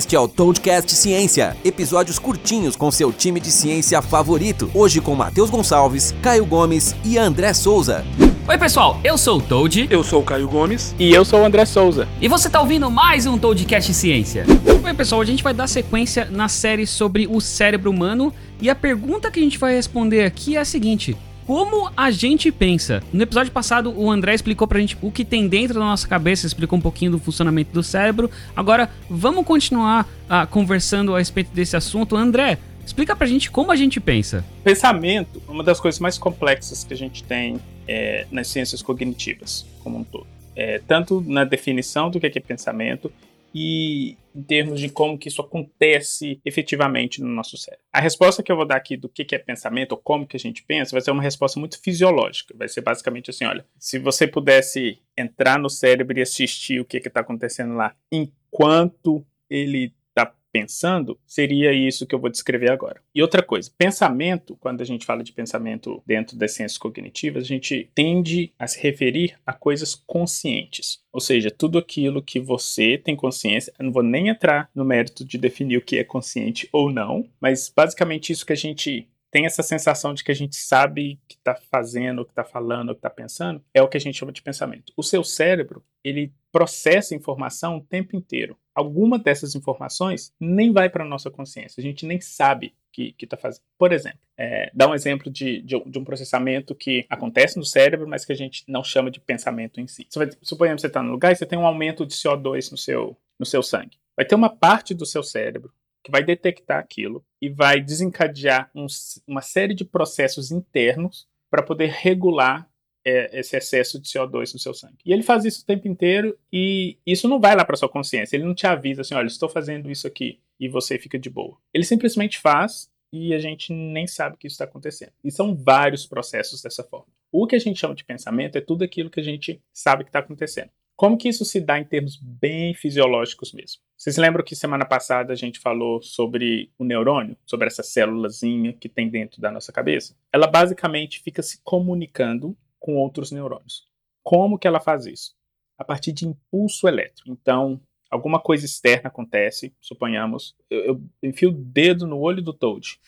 Este é o Toadcast Ciência, episódios curtinhos com seu time de ciência favorito. Hoje com Matheus Gonçalves, Caio Gomes e André Souza. Oi, pessoal, eu sou o Toad. Eu sou o Caio Gomes. E eu sou o André Souza. E você tá ouvindo mais um Toadcast Ciência. Oi, pessoal, a gente vai dar sequência na série sobre o cérebro humano. E a pergunta que a gente vai responder aqui é a seguinte: como a gente pensa. No episódio passado, o André explicou pra gente o que tem dentro da nossa cabeça, explicou um pouquinho do funcionamento do cérebro. Agora, vamos continuar uh, conversando a respeito desse assunto. André, explica pra gente como a gente pensa. Pensamento é uma das coisas mais complexas que a gente tem é, nas ciências cognitivas, como um todo. É, tanto na definição do que é pensamento e em termos de como que isso acontece efetivamente no nosso cérebro. A resposta que eu vou dar aqui do que é pensamento ou como que a gente pensa vai ser uma resposta muito fisiológica. Vai ser basicamente assim, olha, se você pudesse entrar no cérebro e assistir o que está acontecendo lá enquanto ele pensando, seria isso que eu vou descrever agora. E outra coisa, pensamento, quando a gente fala de pensamento dentro das ciências cognitivas, a gente tende a se referir a coisas conscientes. Ou seja, tudo aquilo que você tem consciência, eu não vou nem entrar no mérito de definir o que é consciente ou não, mas basicamente isso que a gente tem essa sensação de que a gente sabe que está fazendo, que está falando, que está pensando, é o que a gente chama de pensamento. O seu cérebro, ele processa informação o tempo inteiro. Alguma dessas informações nem vai para a nossa consciência, a gente nem sabe que está fazendo. Por exemplo, é, dá um exemplo de, de, de, um processamento que acontece no cérebro, mas que a gente não chama de pensamento em si. Você vai, suponhamos que você está no lugar e você tem um aumento de CO2 no seu, no seu sangue. Vai ter uma parte do seu cérebro que vai detectar aquilo e vai desencadear um, uma série de processos internos para poder regular é, esse excesso de CO2 no seu sangue. E ele faz isso o tempo inteiro e isso não vai lá para sua consciência. Ele não te avisa assim, olha, estou fazendo isso aqui e você fica de boa. Ele simplesmente faz e a gente nem sabe que isso está acontecendo. E são vários processos dessa forma. O que a gente chama de pensamento é tudo aquilo que a gente sabe que está acontecendo. Como que isso se dá em termos bem fisiológicos mesmo? Vocês lembram que semana passada a gente falou sobre o neurônio, sobre essa célulazinha que tem dentro da nossa cabeça? Ela basicamente fica se comunicando com outros neurônios. Como que ela faz isso? A partir de impulso elétrico. Então, alguma coisa externa acontece, suponhamos, eu, eu enfio o dedo no olho do Toad.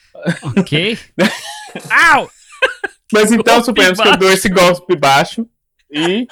Ok. Au! Mas então, suponhamos baixo. que eu dou esse golpe baixo e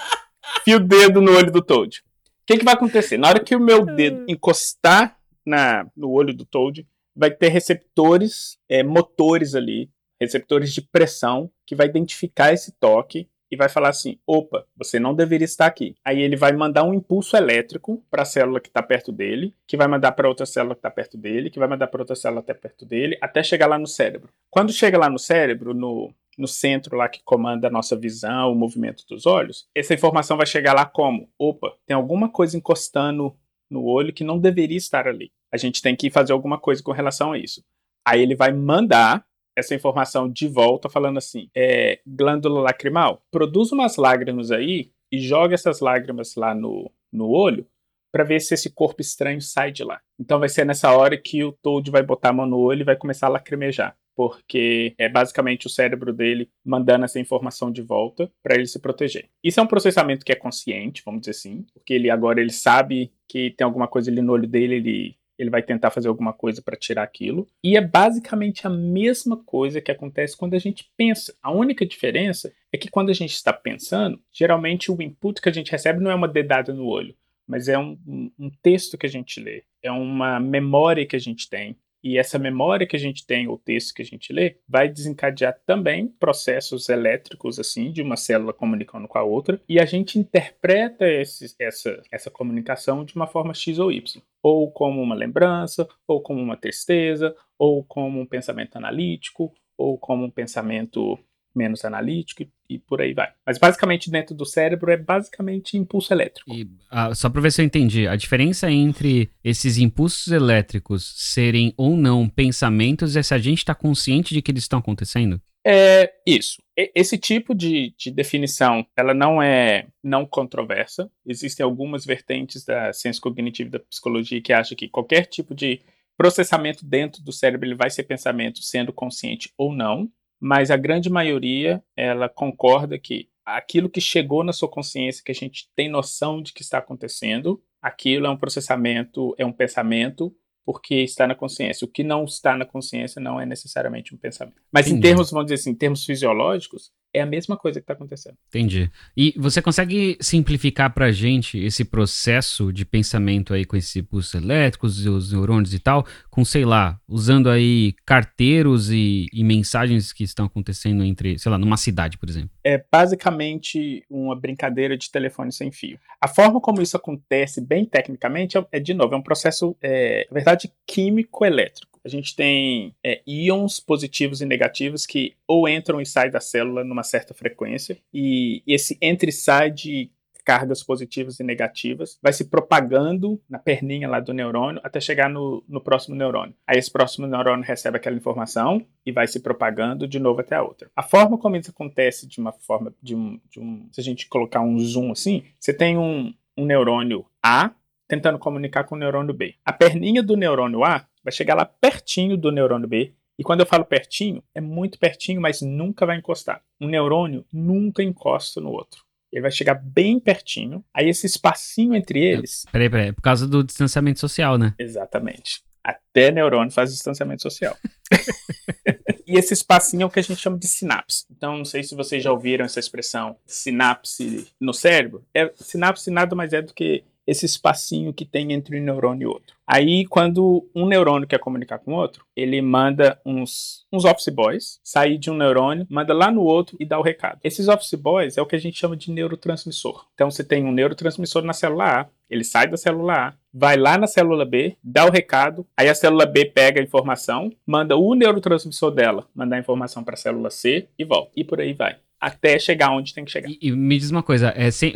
fio o dedo no olho do Toad. O que, que vai acontecer? Na hora que o meu dedo encostar na, no olho do Toad, vai ter receptores é, motores ali, receptores de pressão, que vai identificar esse toque e vai falar assim: opa, você não deveria estar aqui. Aí ele vai mandar um impulso elétrico para a célula que está perto dele, que vai mandar para outra célula que está perto dele, que vai mandar para outra célula até perto dele, até chegar lá no cérebro. Quando chega lá no cérebro, no, no centro lá que comanda a nossa visão, o movimento dos olhos, essa informação vai chegar lá como: opa, tem alguma coisa encostando no olho que não deveria estar ali. A gente tem que fazer alguma coisa com relação a isso. Aí ele vai mandar essa informação de volta falando assim: é, glândula lacrimal, produz umas lágrimas aí e joga essas lágrimas lá no, no olho para ver se esse corpo estranho sai de lá. Então vai ser nessa hora que o Toad vai botar a mão no olho e vai começar a lacrimejar porque é basicamente o cérebro dele mandando essa informação de volta para ele se proteger. Isso é um processamento que é consciente, vamos dizer assim, porque ele agora ele sabe que tem alguma coisa ali no olho dele, ele ele vai tentar fazer alguma coisa para tirar aquilo. E é basicamente a mesma coisa que acontece quando a gente pensa. A única diferença é que quando a gente está pensando, geralmente o input que a gente recebe não é uma dedada no olho, mas é um, um texto que a gente lê, é uma memória que a gente tem, e essa memória que a gente tem, o texto que a gente lê, vai desencadear também processos elétricos, assim, de uma célula comunicando com a outra, e a gente interpreta esse, essa, essa comunicação de uma forma X ou Y. Ou como uma lembrança, ou como uma tristeza, ou como um pensamento analítico, ou como um pensamento menos analítico e, por aí vai. Mas basicamente dentro do cérebro é basicamente impulso elétrico. E, ah, só para ver se eu entendi, a diferença entre esses impulsos elétricos serem ou não pensamentos é se a gente está consciente de que eles estão acontecendo? É isso. Esse tipo de, de, definição, ela não é não controversa. Existem algumas vertentes da ciência cognitiva e da psicologia que acham que qualquer tipo de processamento dentro do cérebro ele vai ser pensamento, sendo consciente ou não mas a grande maioria ela concorda que aquilo que chegou na sua consciência, que a gente tem noção de que está acontecendo, aquilo é um processamento, é um pensamento porque está na consciência. O que não está na consciência não é necessariamente um pensamento. Mas Entendi. em termos, vamos dizer assim, em termos fisiológicos, é a mesma coisa que está acontecendo. Entendi. E você consegue simplificar pra gente esse processo de pensamento aí com esses pulsos elétricos e os neurônios e tal, com, sei lá, usando aí carteiros e, e mensagens que estão acontecendo entre, sei lá, numa cidade, por exemplo? É basicamente uma brincadeira de telefone sem fio. A forma como isso acontece, bem tecnicamente, é, é, de novo, é um processo, é, na verdade, químico-elétrico. A gente tem é, íons positivos e negativos que ou entram e saem da célula numa certa frequência, e esse entra e sai de cargas positivas e negativas vai se propagando na perninha lá do neurônio até chegar no, no próximo neurônio. Aí esse próximo neurônio recebe aquela informação e vai se propagando de novo até a outra. A forma como isso acontece de uma forma de um, de um se a gente colocar um zoom assim, você tem um, um neurônio A tentando comunicar com o neurônio B. A perninha do neurônio A vai chegar lá pertinho do neurônio B. E quando eu falo pertinho, é muito pertinho, mas nunca vai encostar. Um neurônio nunca encosta no outro. Ele vai chegar bem pertinho. Aí esse espacinho entre eles. Peraí, peraí. É por causa do distanciamento social, né? Exatamente. Até neurônio faz distanciamento social. e esse espacinho é o que a gente chama de sinapse. Então, não sei se vocês já ouviram essa expressão sinapse no cérebro. É, sinapse nada mais é do que esse espacinho que tem entre um neurônio e outro. Aí, quando um neurônio quer comunicar com o outro, ele manda uns, uns office boys sair de um neurônio, manda lá no outro e dá o recado. Esses office boys é o que a gente chama de neurotransmissor. Então, você tem um neurotransmissor na célula A, ele sai da célula A, vai lá na célula B, dá o recado, aí a célula B pega a informação, manda o neurotransmissor dela mandar a informação para a célula C e volta. E por aí vai até chegar onde tem que chegar. E, e me diz uma coisa, é sem,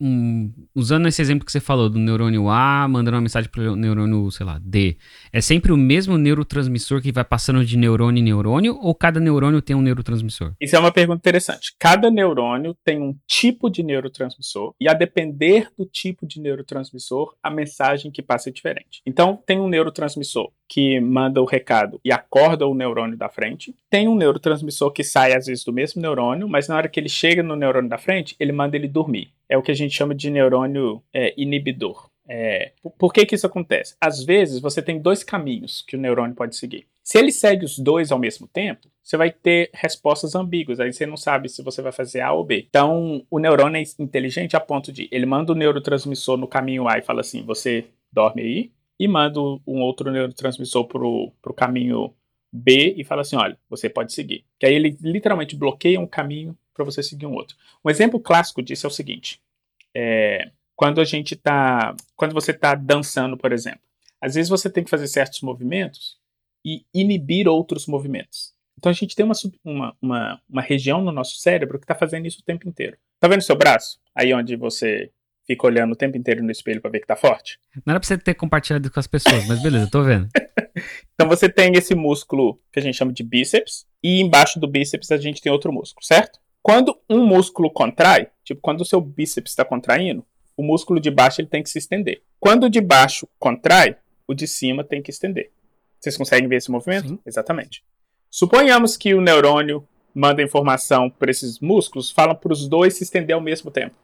um, usando esse exemplo que você falou do neurônio A, mandando uma mensagem para o neurônio, sei lá, D, é sempre o mesmo neurotransmissor que vai passando de neurônio em neurônio ou cada neurônio tem um neurotransmissor? Isso é uma pergunta interessante. Cada neurônio tem um tipo de neurotransmissor e a depender do tipo de neurotransmissor, a mensagem que passa é diferente. Então, tem um neurotransmissor que manda o recado e acorda o neurônio da frente. Tem um neurotransmissor que sai às vezes do mesmo neurônio, mas na hora que ele chega no neurônio da frente, ele manda ele dormir. É o que a gente chama de neurônio é, inibidor. É, por que, que isso acontece? Às vezes você tem dois caminhos que o neurônio pode seguir. Se ele segue os dois ao mesmo tempo, você vai ter respostas ambíguas, aí você não sabe se você vai fazer A ou B. Então, o neurônio é inteligente a ponto de ele manda o neurotransmissor no caminho A e fala assim: você dorme aí, e manda um outro neurotransmissor pro, pro caminho B e fala assim: olha, você pode seguir. Que aí ele literalmente bloqueia um caminho para você seguir um outro. Um exemplo clássico disso é o seguinte: é, quando a gente tá. Quando você está dançando, por exemplo, às vezes você tem que fazer certos movimentos e inibir outros movimentos. Então a gente tem uma, uma, uma, uma região no nosso cérebro que está fazendo isso o tempo inteiro. Tá vendo seu braço? Aí onde você fica olhando o tempo inteiro no espelho para ver que tá forte? Não era pra você ter compartilhado com as pessoas, mas beleza, tô vendo. então você tem esse músculo que a gente chama de bíceps, e embaixo do bíceps a gente tem outro músculo, certo? Quando um músculo contrai, tipo quando o seu bíceps está contraindo, o músculo de baixo ele tem que se estender. Quando o de baixo contrai, o de cima tem que estender. Vocês conseguem ver esse movimento? Sim. Exatamente. Suponhamos que o neurônio manda informação para esses músculos, fala para os dois se estender ao mesmo tempo.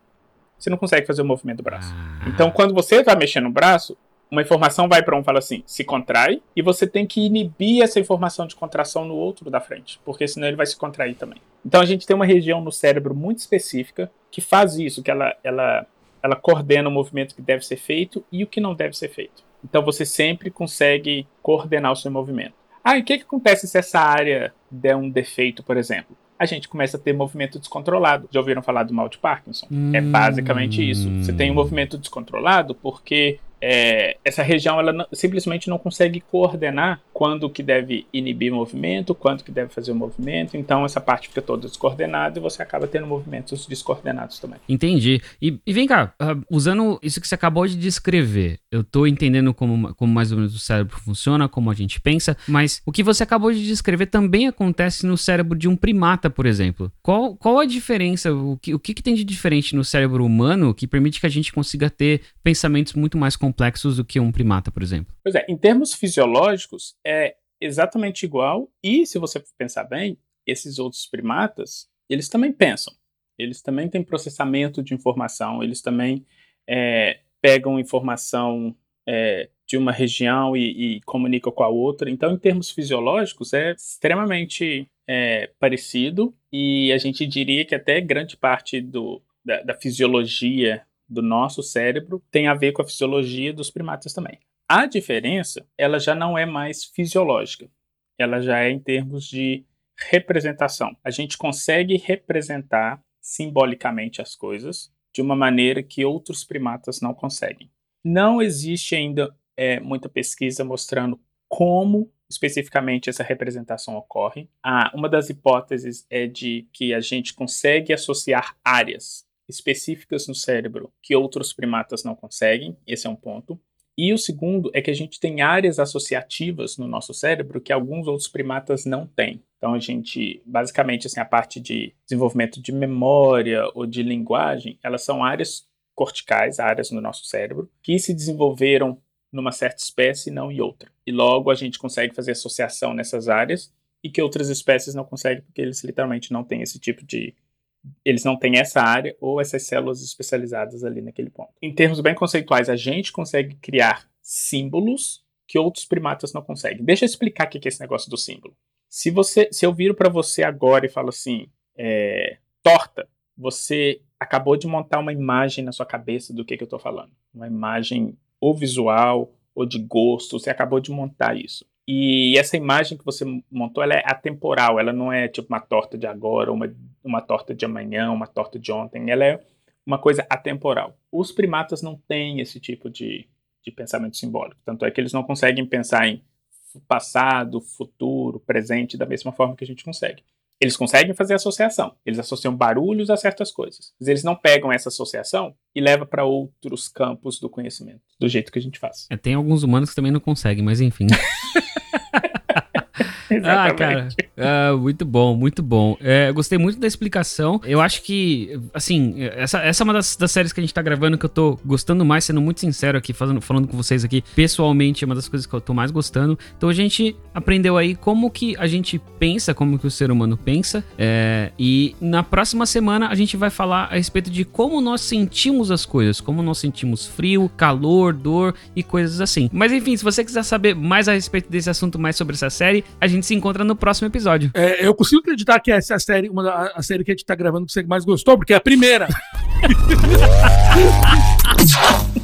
Você não consegue fazer o movimento do braço. Ah. Então, quando você está mexendo no braço, uma informação vai para um fala assim, se contrai, e você tem que inibir essa informação de contração no outro da frente, porque senão ele vai se contrair também. Então a gente tem uma região no cérebro muito específica que faz isso, que ela, ela, ela coordena o movimento que deve ser feito e o que não deve ser feito. Então você sempre consegue coordenar o seu movimento. Ah, e o que, que acontece se essa área der um defeito, por exemplo? A gente começa a ter movimento descontrolado. Já ouviram falar do mal de Parkinson? É basicamente isso. Você tem um movimento descontrolado porque é, essa região ela não, simplesmente não consegue coordenar quando que deve inibir movimento, quando que deve fazer o movimento. Então essa parte fica toda descoordenada e você acaba tendo movimentos descoordenados também. Entendi. E, e vem cá, uh, usando isso que você acabou de descrever, eu tô entendendo como, como mais ou menos o cérebro funciona, como a gente pensa, mas o que você acabou de descrever também acontece no cérebro de um primata, por exemplo. Qual, qual a diferença, o que, o que, que tem de diferente no cérebro humano que permite que a gente consiga ter pensamentos muito mais complexos do que um primata, por exemplo? Pois é, em termos fisiológicos, é exatamente igual. E se você pensar bem, esses outros primatas, eles também pensam. Eles também têm processamento de informação, eles também é, pegam informação é, de uma região e, e comunica com a outra. Então, em termos fisiológicos, é extremamente é, parecido e a gente diria que até grande parte do, da, da fisiologia do nosso cérebro tem a ver com a fisiologia dos primatas também. A diferença, ela já não é mais fisiológica, ela já é em termos de representação. A gente consegue representar simbolicamente as coisas de uma maneira que outros primatas não conseguem. Não existe ainda é, muita pesquisa mostrando como especificamente essa representação ocorre. Ah, uma das hipóteses é de que a gente consegue associar áreas específicas no cérebro que outros primatas não conseguem. Esse é um ponto. E o segundo é que a gente tem áreas associativas no nosso cérebro que alguns outros primatas não têm. Então a gente, basicamente, assim, a parte de desenvolvimento de memória ou de linguagem, elas são áreas corticais, áreas no nosso cérebro, que se desenvolveram numa certa espécie e não em outra. E logo a gente consegue fazer associação nessas áreas e que outras espécies não conseguem porque eles literalmente não têm esse tipo de eles não têm essa área ou essas células especializadas ali naquele ponto. Em termos bem conceituais, a gente consegue criar símbolos que outros primatas não conseguem. Deixa eu explicar o que é esse negócio do símbolo. Se você, se eu viro para você agora e falo assim, é, torta, você acabou de montar uma imagem na sua cabeça do que, que eu estou falando. Uma imagem ou visual ou de gosto, você acabou de montar isso. E essa imagem que você montou, ela é atemporal, ela não é tipo uma torta de agora, uma, uma torta de amanhã, uma torta de ontem, ela é uma coisa atemporal. Os primatas não têm esse tipo de, de pensamento simbólico, tanto é que eles não conseguem pensar em passado, futuro, presente da mesma forma que a gente consegue. Eles conseguem fazer associação, eles associam barulhos a certas coisas, mas eles não pegam essa associação e levam para outros campos do conhecimento, do jeito que a gente faz. É, tem alguns humanos que também não conseguem, mas enfim. ah, cara, uh, muito bom, muito bom. É, gostei muito da explicação. Eu acho que, assim, essa, essa é uma das, das, séries que a gente tá gravando que eu tô gostando mais, sendo muito sincero aqui, falando, falando com vocês aqui, pessoalmente, é uma das coisas que eu tô mais gostando. Então a gente aprendeu aí como que a gente pensa, como que o ser humano pensa. É, e na próxima semana a gente vai falar a respeito de como nós sentimos as coisas, como nós sentimos frio, calor, dor e coisas assim. Mas enfim, se você quiser saber mais a respeito desse assunto, mais sobre essa série, a gente se encontra no próximo episódio. É, eu consigo acreditar que essa é a série, uma da, a série que a gente tá gravando que você mais gostou, porque é a primeira.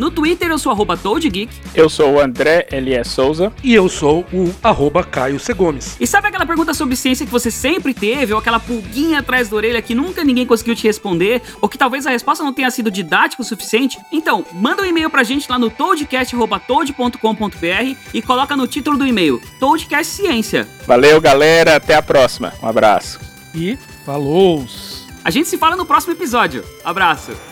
No Twitter eu sou arroba ToadGeek. Eu sou o André Elias Souza. E eu sou o arroba Caio C. Gomes. E sabe aquela pergunta sobre ciência que você sempre teve, ou aquela pulguinha atrás da orelha que nunca ninguém conseguiu te responder, ou que talvez a resposta não tenha sido didática o suficiente? Então, manda um e-mail pra gente lá no toadcast.toad.com.br e coloca no título do e-mail Toadcast Ciência. Valeu, galera. Até a próxima. Um abraço. E falou! A gente se fala no próximo episódio. Abraço!